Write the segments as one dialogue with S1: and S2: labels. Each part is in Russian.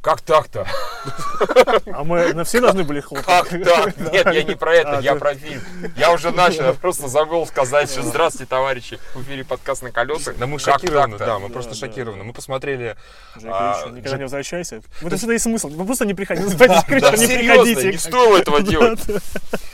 S1: Как так-то?
S2: А мы на все должны были хлопать.
S1: Как так? Нет, я не про это,
S2: А,
S1: я
S2: ты-
S1: про фильм. Я уже начал, я просто забыл сказать, что здравствуйте, товарищи, в эфире подкаст на колесах.
S3: Да мы
S1: Как
S3: шокированы, да, мы
S2: Да,
S3: просто
S2: да.
S3: шокированы. Мы посмотрели...
S2: Жека,
S3: а,
S2: еще никогда
S3: Жек-
S2: не возвращайся. Вот это и смысл. Вы просто не приходите.
S1: Да,
S2: не
S1: серьезно,
S2: приходите.
S1: не стоило этого делать.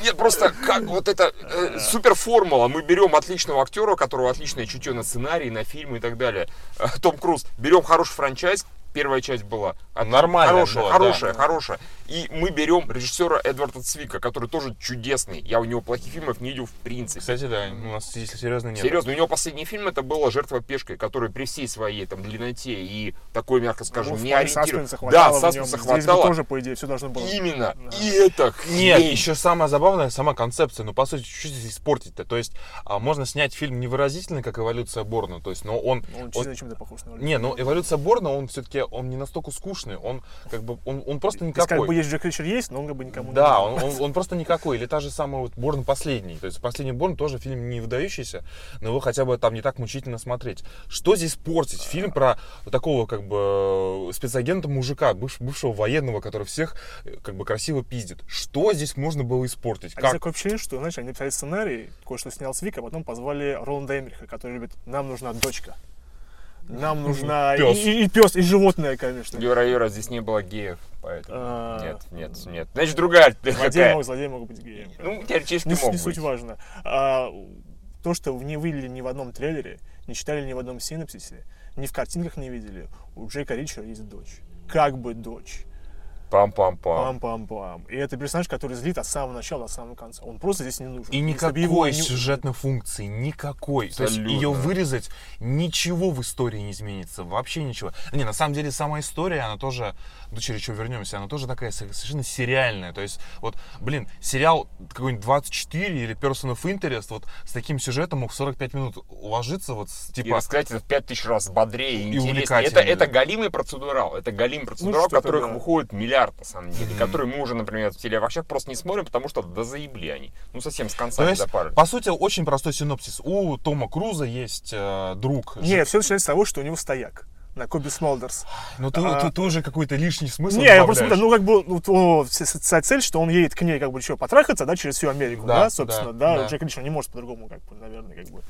S1: Нет, просто как вот это э, супер формула. Мы берем отличного актера, у которого отличное чутье на сценарий, на фильмы и так далее. Э, Том Круз. Берем хороший франчайз. Первая часть была от-
S3: Нормальная
S1: хорошая,
S3: была,
S1: хорошая,
S3: да.
S1: хорошая. И мы берем режиссера Эдварда Цвика, который тоже чудесный. Я у него плохих фильмов не видел в принципе.
S3: Кстати, да, у нас, если серьезно, нет.
S1: Серьезно, у него последний фильм это было «Жертва пешкой», который при всей своей там длинноте и такой, мягко скажем,
S2: Ну,
S1: не ориентирован.
S2: саспенса
S1: Да, саспенса
S2: Здесь бы
S1: хватало.
S2: тоже, по идее, все должно было.
S1: Именно.
S2: Да.
S1: И это
S3: Нет,
S1: хрень.
S3: еще самое забавное, сама концепция. Ну, по сути, чуть здесь испортить-то. То есть, а, можно снять фильм невыразительный, как «Эволюция Борна». То есть, но он...
S2: Он
S3: он-
S2: чисто чем-то похож на
S3: Не, ну эволюция Борна, он все-таки он не настолько скучный, он как бы он, он просто
S2: То есть,
S3: никакой.
S2: как бы есть Джек Ричер есть, но он как бы никому не
S3: Да, он, он, он просто никакой. Или та же самая вот Борн последний. То есть последний Борн тоже фильм не выдающийся, но его хотя бы там не так мучительно смотреть. Что здесь портить? Фильм про такого как бы спецагента мужика, быв- бывшего военного, который всех э, как бы красиво пиздит. Что здесь можно было испортить?
S2: А
S3: Как?
S2: такое впечатление, что, знаешь, они написали сценарий, кое-что снял Свик, а потом позвали Роланда Эмериха, который любит «Нам нужна дочка». Нам нужна...
S3: Пёс.
S2: И, и пес, и животное, конечно.
S1: Юра, Юра, здесь не было геев, поэтому...
S2: А.
S1: Нет, нет, нет. Значит, другая
S2: Злодеи
S1: какая.
S2: могут, злодеи могут быть геем.
S1: Ну, теоретически
S2: не,
S1: мог
S2: не суть важно. А, то, что не вылили ни в одном трейлере, не читали ни в одном синопсисе, ни в картинках не видели, у Джейка Ричера есть дочь. Как бы дочь.
S1: Пам-пам-пам.
S2: Пам-пам-пам. И это персонаж, который злит от самого начала до самого конца. Он просто здесь не нужен.
S3: И
S2: его
S3: никакой
S2: не-
S3: сюжетной функции, никакой. То есть
S1: Абсолютно.
S3: ее вырезать, ничего в истории не изменится, вообще ничего. Не, на самом деле сама история, она тоже, до чего еще вернемся, она тоже такая со- совершенно сериальная. То есть, вот, блин, сериал какой-нибудь 24 или Person of Interest вот с таким сюжетом мог в 45 минут уложиться, вот, с-
S1: И
S3: типа,
S1: рассказать это в пять тысяч раз бодрее и
S3: И
S1: интереснее.
S3: увлекательнее,
S1: Это, это галимый процедурал. Это галимый процедурал,
S2: что-то
S1: которых
S2: да.
S1: выходит миллиард, на самом деле. Который мы уже, например, в телеовощах просто не смотрим, потому что да заебли они. Ну, совсем с конца
S3: то
S1: не
S3: есть,
S1: допарили.
S3: по сути, очень простой синопсис. У Тома Круза есть э, друг.
S2: Нет, все начинается с того, что у него стояк на Коби Смолдерс.
S3: Ну, ты,
S2: а-
S3: ты тоже какой-то лишний смысл
S2: Не, я просто, ну, как бы, ну, цель, что он едет к ней, как бы, еще потрахаться, да, через всю Америку,
S3: Да,
S2: да, собственно,
S3: да,
S2: да,
S3: да.
S2: Джек Ричер не может по-другому, как бы, наверное, как бы.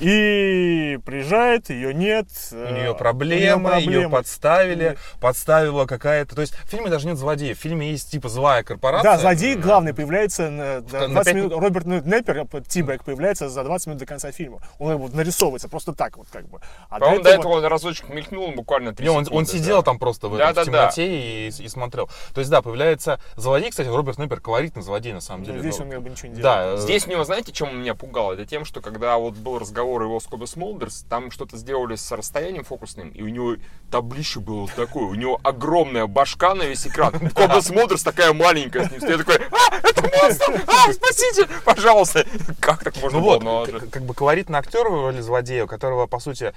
S2: И приезжает, ее нет.
S3: У нее проблема, ее подставили, подставила какая-то. То есть в фильме даже нет злодея. В фильме есть типа злая корпорация.
S2: Да, злодей главный появляется на, на
S3: на
S2: 20
S3: пять
S2: минут. Роберт ну, Неппер, э, Тибек, появляется за 20 минут до конца фильма. Он бы нарисовывается просто так вот, как бы. А
S1: По-моему, до этого он разочек мелькнул буквально 3
S3: Не, он, он сидел
S1: да.
S3: там просто в,
S1: Да,
S3: этом, в
S1: да, да.
S3: темноте и, и смотрел. То есть, да, появляется злодей, кстати, Роберт Неппер колоритный злодей, на самом деле.
S2: Здесь
S3: Ну,
S2: он как бы ничего не делает.
S3: Да, э,
S1: Здесь него, знаете, чем меня пугало? Это тем, что когда вот был разговор его с Коби Смолдерс, там что-то сделали с расстоянием фокусным, и у него таблище было вот такое, у него огромная башка на весь экран. Коби Смолдерс такая маленькая с ним стоит, такой, а, это монстр, а, спасите, пожалуйста. Как так можно
S3: Ну
S1: было
S3: вот,
S1: наложить?
S3: как, бы колоритный актер в роли злодея, у которого, по сути,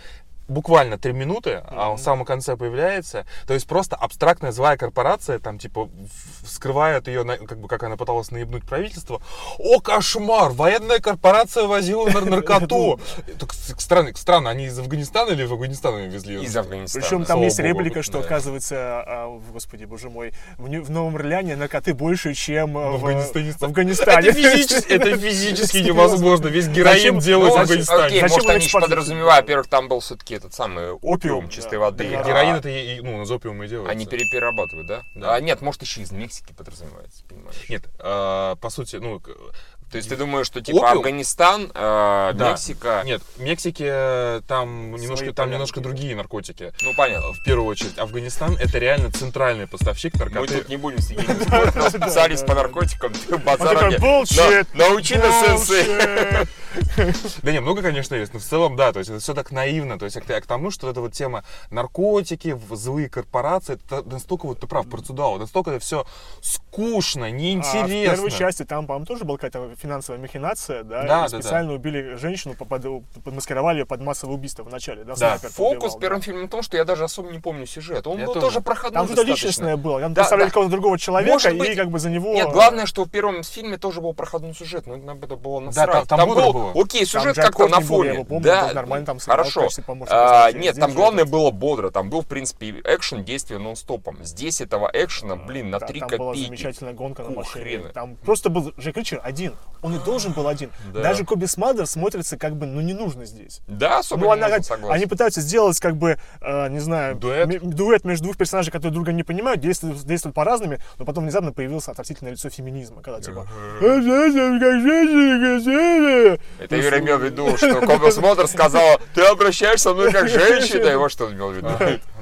S3: буквально три минуты, а он в самом конце появляется. То есть просто абстрактная злая корпорация, там, типа, в- скрывает ее, на- как бы, как она пыталась наебнуть правительство. О, кошмар! Военная корпорация возила нар- наркоту! Так Странно, странно, они из Афганистана или в Афганистан ее везли?
S1: Из Афганистана.
S2: Причем там есть реплика, что оказывается, а, в- господи, боже мой, в, Новом Орлеане наркоты больше, чем а,
S3: В Афганистане. Это физически, это физически невозможно. Весь героин делают в
S1: Ну,
S3: Афганистане.
S2: Зачем
S1: может, они подразумевают, во-первых, там был все-таки этот самый опиум
S2: Опиум,
S1: чистой
S2: да.
S1: воды.
S2: Да,
S1: а
S3: Героин это, и- ну, из опиума и делается.
S1: Они перерабатывают, да?
S3: Да.
S1: А, нет, может, еще из Мексики подразумевается, понимаешь?
S3: Нет, э, по сути, ну,
S1: То есть ты думаешь, что типа
S3: Опиум?
S1: Афганистан, э,
S3: Да.
S1: Мексика,
S3: Нет, в Мексике э, там немножко, там немножко другие наркотики.
S1: ну понятно.
S3: В первую очередь, Афганистан это реально центральный поставщик
S1: Мы
S3: наркоты.
S1: тут не будем с Евгением спорить, у нас специалист по наркотикам, ты базара
S2: такой,
S1: мне.
S2: «Bullshit,
S1: На- Научи нас, сенсей.
S3: Да не, много, конечно, есть, но в целом, да, то есть это все так наивно. То есть я к тому, что эта вот тема наркотики, злые корпорации, это настолько, вот ты прав, процедуал, настолько это все скучно,
S2: А в
S3: неинтересно.
S2: первой части там, по-моему, тоже была какая-то финансовая махинация, да,
S3: Да,
S2: и
S3: да,
S2: специально убили женщину, попад- подмаскировали ее под массовое убийство в начале, да,
S3: Да.
S1: Фокус
S2: убивал,
S1: в
S2: да.
S1: фильме в том, что я даже особо не помню сюжет. Он
S3: Я
S1: был
S3: тоже.
S1: тоже проходной
S2: Там что-то личностное было, там
S1: Да,
S2: представляли
S1: да.
S2: какого-то другого человека,
S1: Может быть.
S2: и как бы за него...
S1: Нет, главное, что в первом фильме тоже был проходной сюжет, но нам это было насрать.
S3: там- там бодро
S1: был,
S3: было.
S1: окей, сюжет как-то на
S2: Кортни был, я
S1: фоне.
S2: его помню,
S1: да,
S2: нормально там сыграл
S1: хорошо. А, нет, там главное было бодро. Там был, в принципе, экшен, действие нон-стопом. Здесь этого экшена, блин, на
S2: Да,
S1: 3
S2: там была
S1: копейки.
S2: замечательная гонка на машине. Там просто был Джек Ричер один. Он и должен был один.
S1: Да.
S2: Даже Коби Смадер смотрится как бы, ну, не нужно здесь.
S1: Да, особо
S2: Ну,
S1: не
S2: она
S1: нужно, согласен.
S2: они пытаются сделать, как бы, э, не знаю,
S3: Дуэт.
S2: м- дуэт между двух персонажей, которые друг друга не понимают, действуют, действуют по-разному, но потом внезапно появилось отвратительное лицо феминизма, когда типа... «А, женщина, как женщина, как женщина».
S1: Это Юра имел в виду, что Коби Смотр сказала, ты обращаешься со мной как женщина. И вот что он имел в виду.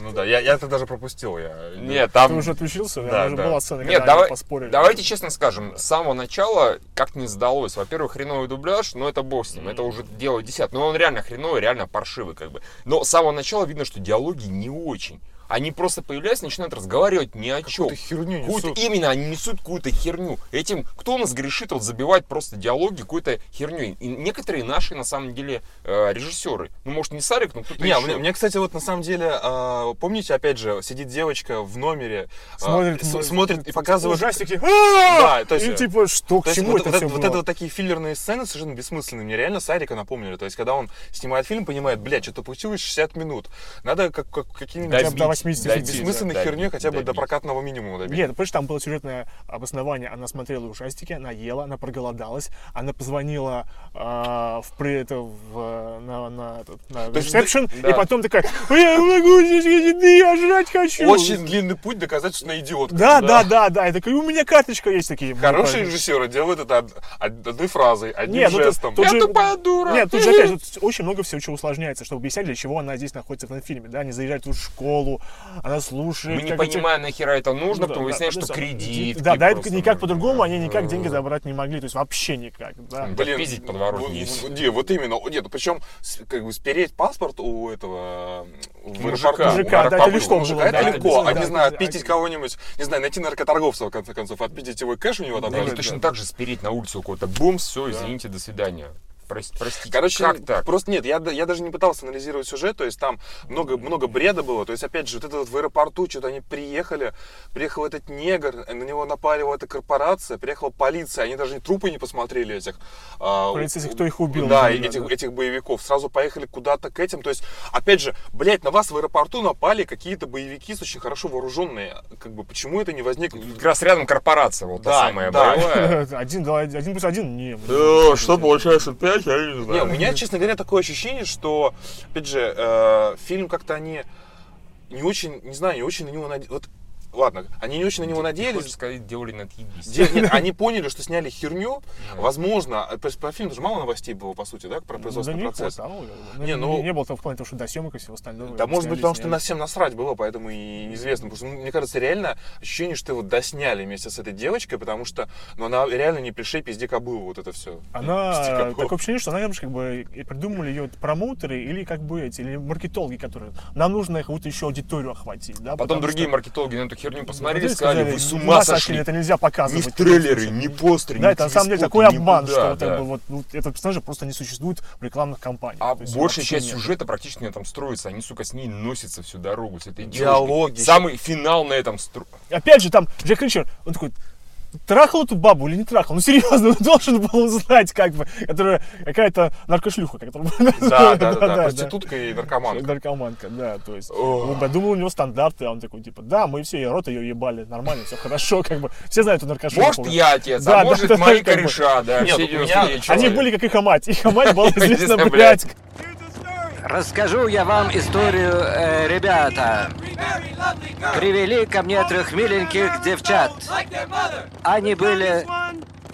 S3: Ну да, я, я это даже пропустил. Я,
S1: Нет,
S2: Ты
S1: там...
S2: уже отключился?
S3: Да,
S2: Да, была сцена,
S1: Нет, давай,
S2: поспорили.
S1: давайте честно скажем, с самого начала как не сдалось. Во-первых, хреновый дубляж, но это бог с ним, это уже дело десят. Но он реально хреновый, реально паршивый как бы. Но с самого начала видно, что диалоги не очень. Они просто появляются, начинают разговаривать ни о чем.
S3: Какую-то херню
S1: Какую-то-
S3: несут.
S1: именно, они несут какую-то херню. Этим, кто у нас грешит вот забивать просто диалоги какой-то херней? И некоторые наши, на самом деле, э, режиссеры. Ну, может, не Сарик, но кто-то
S3: Не,
S1: еще.
S3: мне, мне, кстати, вот на самом деле, а, помните, опять же, сидит девочка в номере, а,
S2: Смотрит, м-
S3: смотрит и показывает...
S2: Ужастики.
S3: Да, то есть-
S2: И типа, что, к чему
S3: вот,
S2: это
S3: вот
S2: все
S3: это вот такие филлерные сцены совершенно бессмысленные. Мне реально Сарика напомнили. То есть, когда он снимает фильм, понимает, блядь, что-то получилось 60 минут. Надо как, как, какими-нибудь
S1: Добить,
S2: Хотя бы до 80
S1: добить,
S2: бессмысленных
S3: бессмысленной
S1: да,
S3: херней хотя бы до
S1: добить.
S3: прокатного минимума добить.
S2: Нет, ну, понимаешь, там было сюжетное обоснование. Она смотрела ужастики, она ела, она проголодалась, она позвонила а, в, при, это, в, на, на, на
S3: есть
S2: ресепшн,
S1: да.
S2: и потом такая, я могу здесь еды, я жрать хочу.
S3: Очень длинный путь доказать, что она идиотка.
S2: Да, да, да, да. Я такой, у меня карточка есть такие.
S3: Хорошие
S2: Ну,
S3: режиссеры делают это од- од- одной фразой, одним
S2: Нет, ну, тут-
S3: жестом.
S2: тут
S1: Я
S2: же-
S1: тупая дура.
S2: Нет, тут же опять же, тут очень много всего чего усложняется, чтобы объяснять, для чего она здесь находится в этом фильме. Да, они заезжают тут в школу, она слушает.
S1: Мы не
S2: как эти-
S1: понимаем, нахера это нужно,
S2: Ну,
S1: потом
S2: да,
S1: выясняем,
S2: да,
S1: что
S2: да,
S1: кредит.
S2: Да, да, это никак по-другому, они никак деньги забрать не могли, то есть вообще никак. Да.
S1: Блин, пиздить
S3: вот-
S1: есть.
S3: вот- Не, вот именно. Нет, причем как бы спереть паспорт у этого в
S1: Мужика.
S2: Мужика, да, это легко
S3: мужика,
S2: было,
S3: это
S2: да,
S3: легко.
S2: да,
S3: а не
S2: да,
S3: знаю,
S2: да.
S3: отпиздить кого-нибудь, не знаю, найти наркоторговца, в конце концов, отпиздить его кэш у него
S1: Да,
S3: отобрать.
S1: или точно так же спереть на улицу какой-то бумс, все, извините, до свидания. Прос- Простите,
S3: Короче,
S1: как так?
S3: просто нет, я, я даже не пытался анализировать сюжет, то есть там много, много бреда было, то есть опять же, вот это вот в аэропорту, что-то они приехали, приехал этот негр, на него напали вот эта корпорация, приехала полиция, они даже трупы не посмотрели этих. а,
S2: Полицейских, кто их убил,
S3: Да,
S2: например,
S3: этих,
S2: да.
S3: этих боевиков, сразу поехали куда-то к этим, то есть, опять же, блядь, на вас в аэропорту напали какие-то боевики очень хорошо вооруженные, как бы, почему это не возникло?
S1: Как раз рядом корпорация, вот та
S3: Да,
S1: самая
S3: да.
S1: боевая.
S2: Один, один плюс один, не.
S1: Что получается 5, я не
S3: Не, у меня, честно говоря, такое ощущение, что, опять же, э, фильм как-то они не очень, не знаю, не очень на него надеялись. Вот, ладно, они не очень на него
S1: Хочешь
S3: надеялись.
S1: сказать, делали на отъебись.
S3: Де- нет, они поняли, что сняли херню. Возможно, э, про, про фильм тоже мало новостей было, по сути, да, про
S2: Да
S3: производственный
S2: не
S3: процесс.
S2: бы.
S3: Не, ну-
S2: не было там в плане того, что до съемок и всего остального.
S3: Да, может быть,
S2: Сняли,
S3: потому что на всем насрать было, поэтому и неизвестно. Потому что, ну, мне кажется, реально ощущение, что его досняли вместе с этой девочкой, потому что ну, она реально не пришей пизде кобылу, вот это все.
S2: Она, такое ощущение, что, наверное, как бы и придумали ее промоутеры или как бы эти, или маркетологи, которые, нам нужно какую-то еще аудиторию охватить, да,
S1: Потом другие
S2: что-
S1: маркетологи на эту херню посмотрели и
S2: Люди
S1: сказали, вы с
S2: «С
S1: ума сошли.
S2: это нельзя
S1: Ни
S2: показывать.
S1: в трейлеры, ни постеры,
S2: Да,
S1: ни
S2: это на самом деле такой обман,
S1: никуда,
S2: что вот,
S1: да.
S2: бы, вот, ну, этот персонаж просто не существует в рекламных кампаниях.
S1: А
S2: есть
S1: большая часть
S2: нет.
S1: сюжета практически на этом строится. Они, сука, с ней носятся всю дорогу, с этой
S3: Диалоги.
S1: девушкой. Самый финал на этом стро...
S2: Опять же, там Джек Ричер, он такой, трахал эту бабу или не трахал? Ну, серьезно, он должен был узнать, как бы, которая какая-то наркошлюха, которая...
S3: Да, да, да, да, проститутка и наркоманка.
S2: Наркоманка, да, то есть. Я думал, у него стандарты, а он такой, типа, да, мы все, и рот ее ебали, нормально, все хорошо, как бы. Все знают эту наркошлюху.
S1: Может, я отец,
S2: Да,
S1: а
S2: да,
S1: может,
S2: да,
S1: мои
S2: как бы.
S1: кореша, да,
S3: Нет,
S1: все
S3: у меня-
S1: 99
S2: Они были как их мать. Их мать была Известна, блядь.
S4: Расскажу я вам историю, э, ребята. Привели ко мне трех миленьких девчат. Они были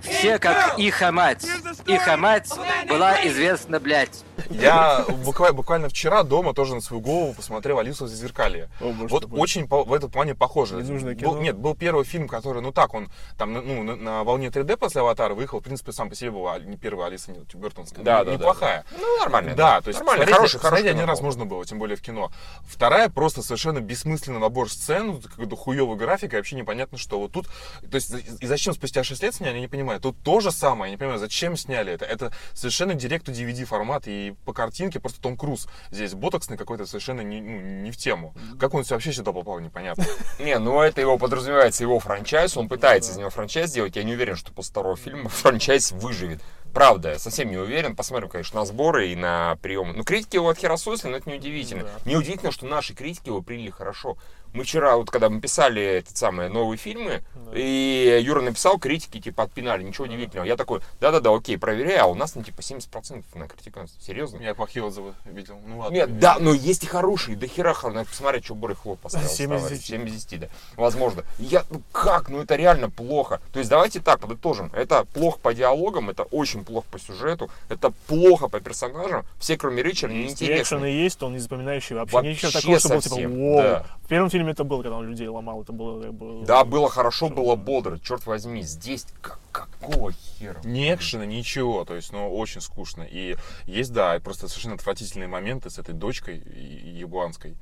S4: все как их мать. Их мать была известна, блядь.
S3: Я буквально, буквально вчера дома тоже на свою голову посмотрел Алису в зазеркалье.
S2: О, боже
S3: Вот очень по- в этом плане похоже.
S2: Ненужное
S3: Был-
S2: кино.
S3: нет, был первый фильм, который, ну так, он там ну, на, на волне 3D после Аватара выехал, в принципе, сам по себе был а, не первая Алиса не Бертонская.
S1: Да,
S3: ну,
S1: да, да.
S3: неплохая.
S1: Ну, нормально.
S3: Да, то есть
S1: нормально,
S3: посмотреть-
S1: хороший, хороший
S3: один раз можно было, тем более в кино. Вторая просто совершенно бессмысленный набор сцен, какой-то хуёвый график, и вообще непонятно, что вот тут... То есть и зачем спустя 6 лет сняли, я не понимаю. Тут тут то же самое. Я не понимаю, зачем сняли это. Это совершенно директу DVD формат. И по картинке просто Том Круз здесь ботоксный какой-то совершенно не, ну, не в тему. Как он вообще сюда попал, непонятно.
S1: Не, ну это его подразумевается его франчайз, он пытается из него франчайз сделать. Я не уверен, что после второго фильма франчайз выживет. Правда, я совсем не уверен. Посмотрим, конечно, на сборы и на приемы. Ну, критики его отхерососли, но это неудивительно. Неудивительно, что наши критики его приняли хорошо. Мы вчера, вот когда мы писали этот самые новые фильмы, и Юра написал, критики типа отпинали, ничего удивительного. Я такой, да-да-да, окей, проверяй, а у нас ну, типа 70% на критиканство. Серьезно?
S3: Я плохие отзывы видел. Ну ладно.
S1: Нет, да, но есть и хорошие, да хера хороших. Надо посмотреть, что Боря Хлоп поставил.
S2: 7 из
S1: товарищ.
S2: 10.
S1: 7 из 10, да. Возможно. Я, ну как, ну это реально плохо. То есть давайте так, подытожим. Это плохо по диалогам, это очень плохо по сюжету, это плохо по персонажам. Все, кроме Ричарда, неинтересны.
S2: есть, он не запоминающий вообще.
S1: Вообще
S2: Ничего такого, что было типа «Воу».
S1: да.
S2: В первом фильме это было, когда он людей ломал, это было... как бы,
S1: Да, было хорошо, было бодро. Черт возьми, здесь как, какого хера?
S3: Ни экшена, ничего, то есть, ну, очень скучно. И есть, да, просто совершенно отвратительные моменты с этой дочкой ебуанской.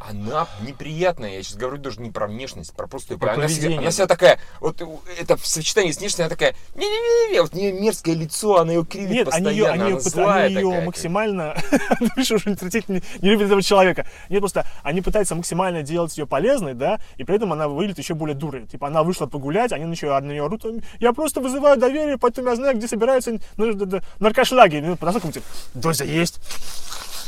S1: Она неприятная, я сейчас говорю даже не про внешность, про просто
S3: Про
S1: она,
S3: поведение,
S1: она себя такая, вот это в сочетании с внешностью, она такая, не-не-не, вот у нее мерзкое лицо, она ее кривит
S2: Нет,
S1: постоянно,
S2: они ее, они
S1: она злая
S2: они ее
S1: такая.
S2: максимально, видишь, уже не не, любит этого человека. Нет, просто они пытаются максимально делать ее полезной, да, и при этом она выглядит еще более дурой. Типа она вышла погулять, они на нее орут, я просто вызываю доверие, поэтому я знаю, где собираются ну, наркошлаги. Ну, подошел типа, доза есть.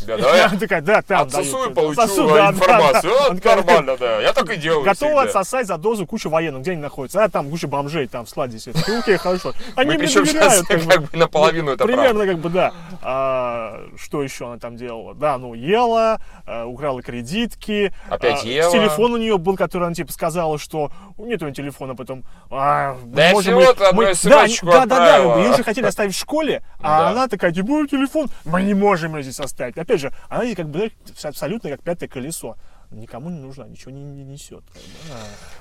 S1: Да, давай
S2: Она такая, да, там
S1: отсосу и получу
S2: отсосу, да, да,
S1: информацию.
S2: да.
S1: Вот нормально, да, я так и делаю
S2: Готова
S1: всегда.
S2: отсосать за дозу кучу военных, где они находятся. А там куча бомжей, там в складе сидят. Окей, хорошо. Они мне доверяют.
S1: как бы наполовину это
S2: Примерно как бы, да. А, что еще она там делала? Да, ну, ела, а, украла кредитки.
S1: Опять
S2: а,
S1: ела.
S2: Телефон у нее был, который она, типа, сказала, что нет у нее телефона, потом... а,
S1: Да я
S2: можем мы- мы- да, да, да,
S1: отправила.
S2: ее уже хотели оставить в школе, а
S1: Да.
S2: она такая, типа, «Ой, телефон, мы не можем ее здесь оставить. Опять же, она как бы абсолютно как пятое колесо. Никому не нужна, ничего не, не несет. как бы.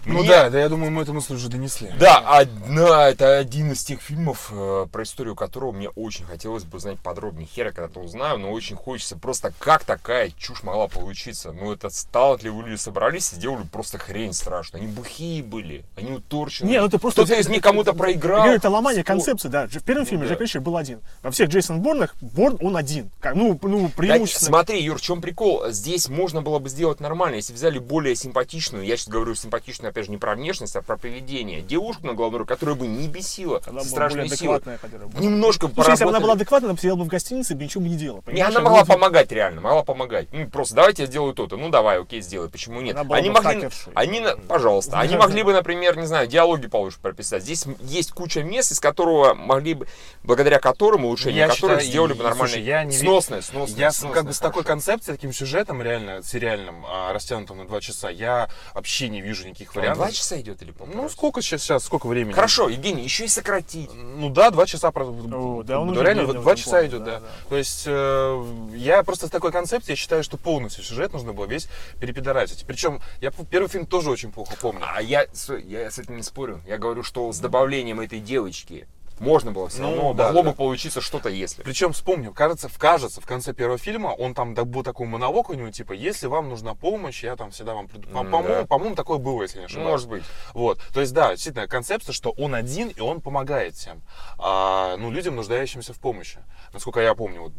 S3: Ну
S1: Мне-
S3: да, да, я думаю, мы эту мысль уже донесли.
S1: Да, одна, это один из тех фильмов, э, про историю которого мне очень хотелось бы узнать подробнее. Хера когда-то узнаю, но очень хочется просто, как такая чушь могла получиться. Ну, это талантливые люди собрались и сделали просто хрень страшную. Они бухие были, они уторченные.
S2: Не, ну ты просто...
S1: Кто-то из них кому-то
S2: Я
S1: проиграл.
S2: говорю, это ломание
S1: Спор-
S2: концепции, да. В первом фильме
S1: Ну да.
S2: Джек Ричер был один. Во всех Джейсон Борнах Борн он один. Как, ну, ну,
S1: Да,
S2: преимущественно.
S1: смотри, Юр, в чем прикол? Здесь можно было бы сделать нормально, если взяли более симпатичную, я сейчас говорю симпатичную, опять же, не про внешность, а про поведение. Девушку на главную роль, которая бы не бесила
S2: Она была
S1: страшной силой.
S2: адекватная.
S1: Немножко
S2: Слушай, если бы она была адекватна, она бы сидела бы в гостинице, бы ничего бы не делала.
S1: Не, она могла
S2: была-
S1: помогать реально, могла помогать. Ну, просто давайте я сделаю то-то. Ну, давай, окей, сделай. Почему нет?
S2: Она
S1: Они могли,
S2: хакершей.
S1: они, пожалуйста, они могли бы, например, не знаю, диалоги получше прописать. Здесь есть куча мест, из которого могли бы, благодаря которым, улучшению
S3: Я
S1: которых
S3: считаю,
S1: сделали
S3: и-
S1: бы
S3: и,
S1: нормально.
S3: слушай, я не
S1: сносное, сносное,
S3: Я
S1: сносное,
S3: как бы с такой концепцией, таким сюжетом реально сериальным, растянутым на два часа, я вообще не вижу никаких вариантов.
S1: два часа идет или полтора?
S3: Ну, сколько сейчас, сейчас, сколько времени?
S1: Хорошо, Евгений, еще и сократить.
S3: Ну да, два часа.
S2: О, да, он
S3: ну,
S2: уже
S3: реально, два часа
S2: плане,
S3: идет,
S2: да,
S3: да.
S2: да.
S3: То есть э, я просто с такой концепцией считаю, что полностью сюжет нужно было весь перепидорасить. Причем я первый фильм тоже очень плохо помню.
S1: А я, я с этим не спорю. Я говорю, что с добавлением этой девочки можно было все
S3: Ну,
S1: равно,
S3: да,
S1: могло
S3: да.
S1: бы получиться что-то если.
S3: Причем вспомню, кажется, в, кажется, в конце первого фильма он там да, был такой монолог у него, типа, если вам нужна помощь, я там всегда вам приду. По-моему,
S1: да.
S3: по-моему, такое было, если не ошибаюсь.
S1: Может быть.
S3: Вот. То есть, да, действительно, концепция, что он один, и он помогает всем. А, ну, людям, нуждающимся в помощи. Насколько я помню. Вот,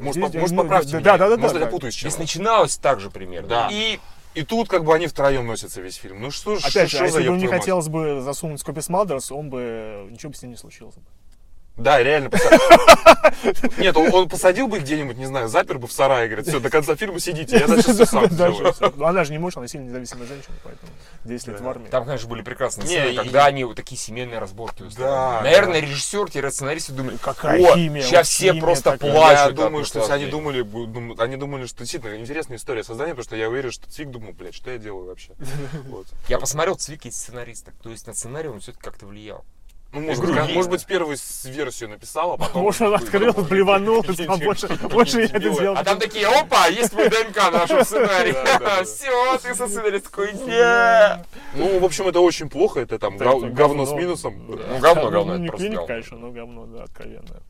S3: может,
S2: Здесь-
S3: по- может,
S2: ну,
S3: поправьте
S2: да,
S3: меня.
S2: да, да, да,
S3: может,
S2: да.
S3: я путаюсь с
S1: Здесь начиналось так же примерно.
S3: Да.
S1: И
S3: И тут как бы они втроем носятся весь фильм. Ну что ж,
S2: Опять же,
S3: что
S2: а если бы не хотелось бы засунуть Скопи Смалдерс, он бы... Ничего бы с ним не случилось. бы.
S3: Да, реально. поса- Нет, он, он посадил бы их где-нибудь, не знаю, запер бы в сарае, говорит, все, до конца фильма сидите, я дальше все сам сделаю.
S2: Ну, она же не может, она сильно независимая женщина, поэтому 10 лет в армии.
S1: там, конечно, были прекрасные сцены,
S3: и-
S1: когда они вот такие семейные разборки устраивали.
S3: Да,
S1: Наверное, режиссер-сценаристы думали,
S2: Какая химия,
S1: сейчас все просто
S2: такая».
S1: плачут.
S3: Я думаю, что они думали, они думали, что действительно интересная история создания, потому что я уверен, что Цвик думал, блядь, что я делаю вообще. Вот.
S1: Я посмотрел Цвики сценариста, то есть на сценарий он все-таки как-то влиял.
S3: Ну, может, быть, может быть, первую версию написал, а потом...
S2: Может, он открыл, блеванул, больше, больше я это делать
S1: А там такие, опа, есть твой ДНК в нашем сценарии. Все, ты со сценаристом такой.
S3: Ну, в общем, это очень плохо, это там
S2: Это- это
S3: говно с
S2: говно.
S3: минусом.
S1: Ну, говно, говно,
S2: Ну,
S1: это
S2: не
S1: просто говно.
S2: конечно, но говно, да, откровенное.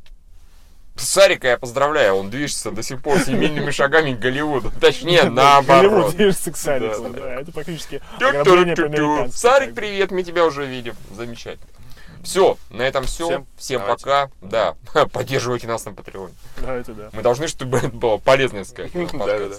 S1: Сарика я поздравляю, он движется до сих пор семейными шагами к Голливуду. Точнее,
S2: Голливуд
S1: наоборот.
S2: движется к Сарику,
S3: Да,
S2: это практически ограбление по-американски.
S1: Сарик, привет, мы тебя уже видим. Замечательно. Все, на этом все.
S3: Всем
S1: Всем,
S3: давайте.
S1: пока. Да, поддерживайте нас на Патреоне.
S2: Да, это да.
S1: Мы должны, чтобы это было полезно сказать.
S3: Да-да-да.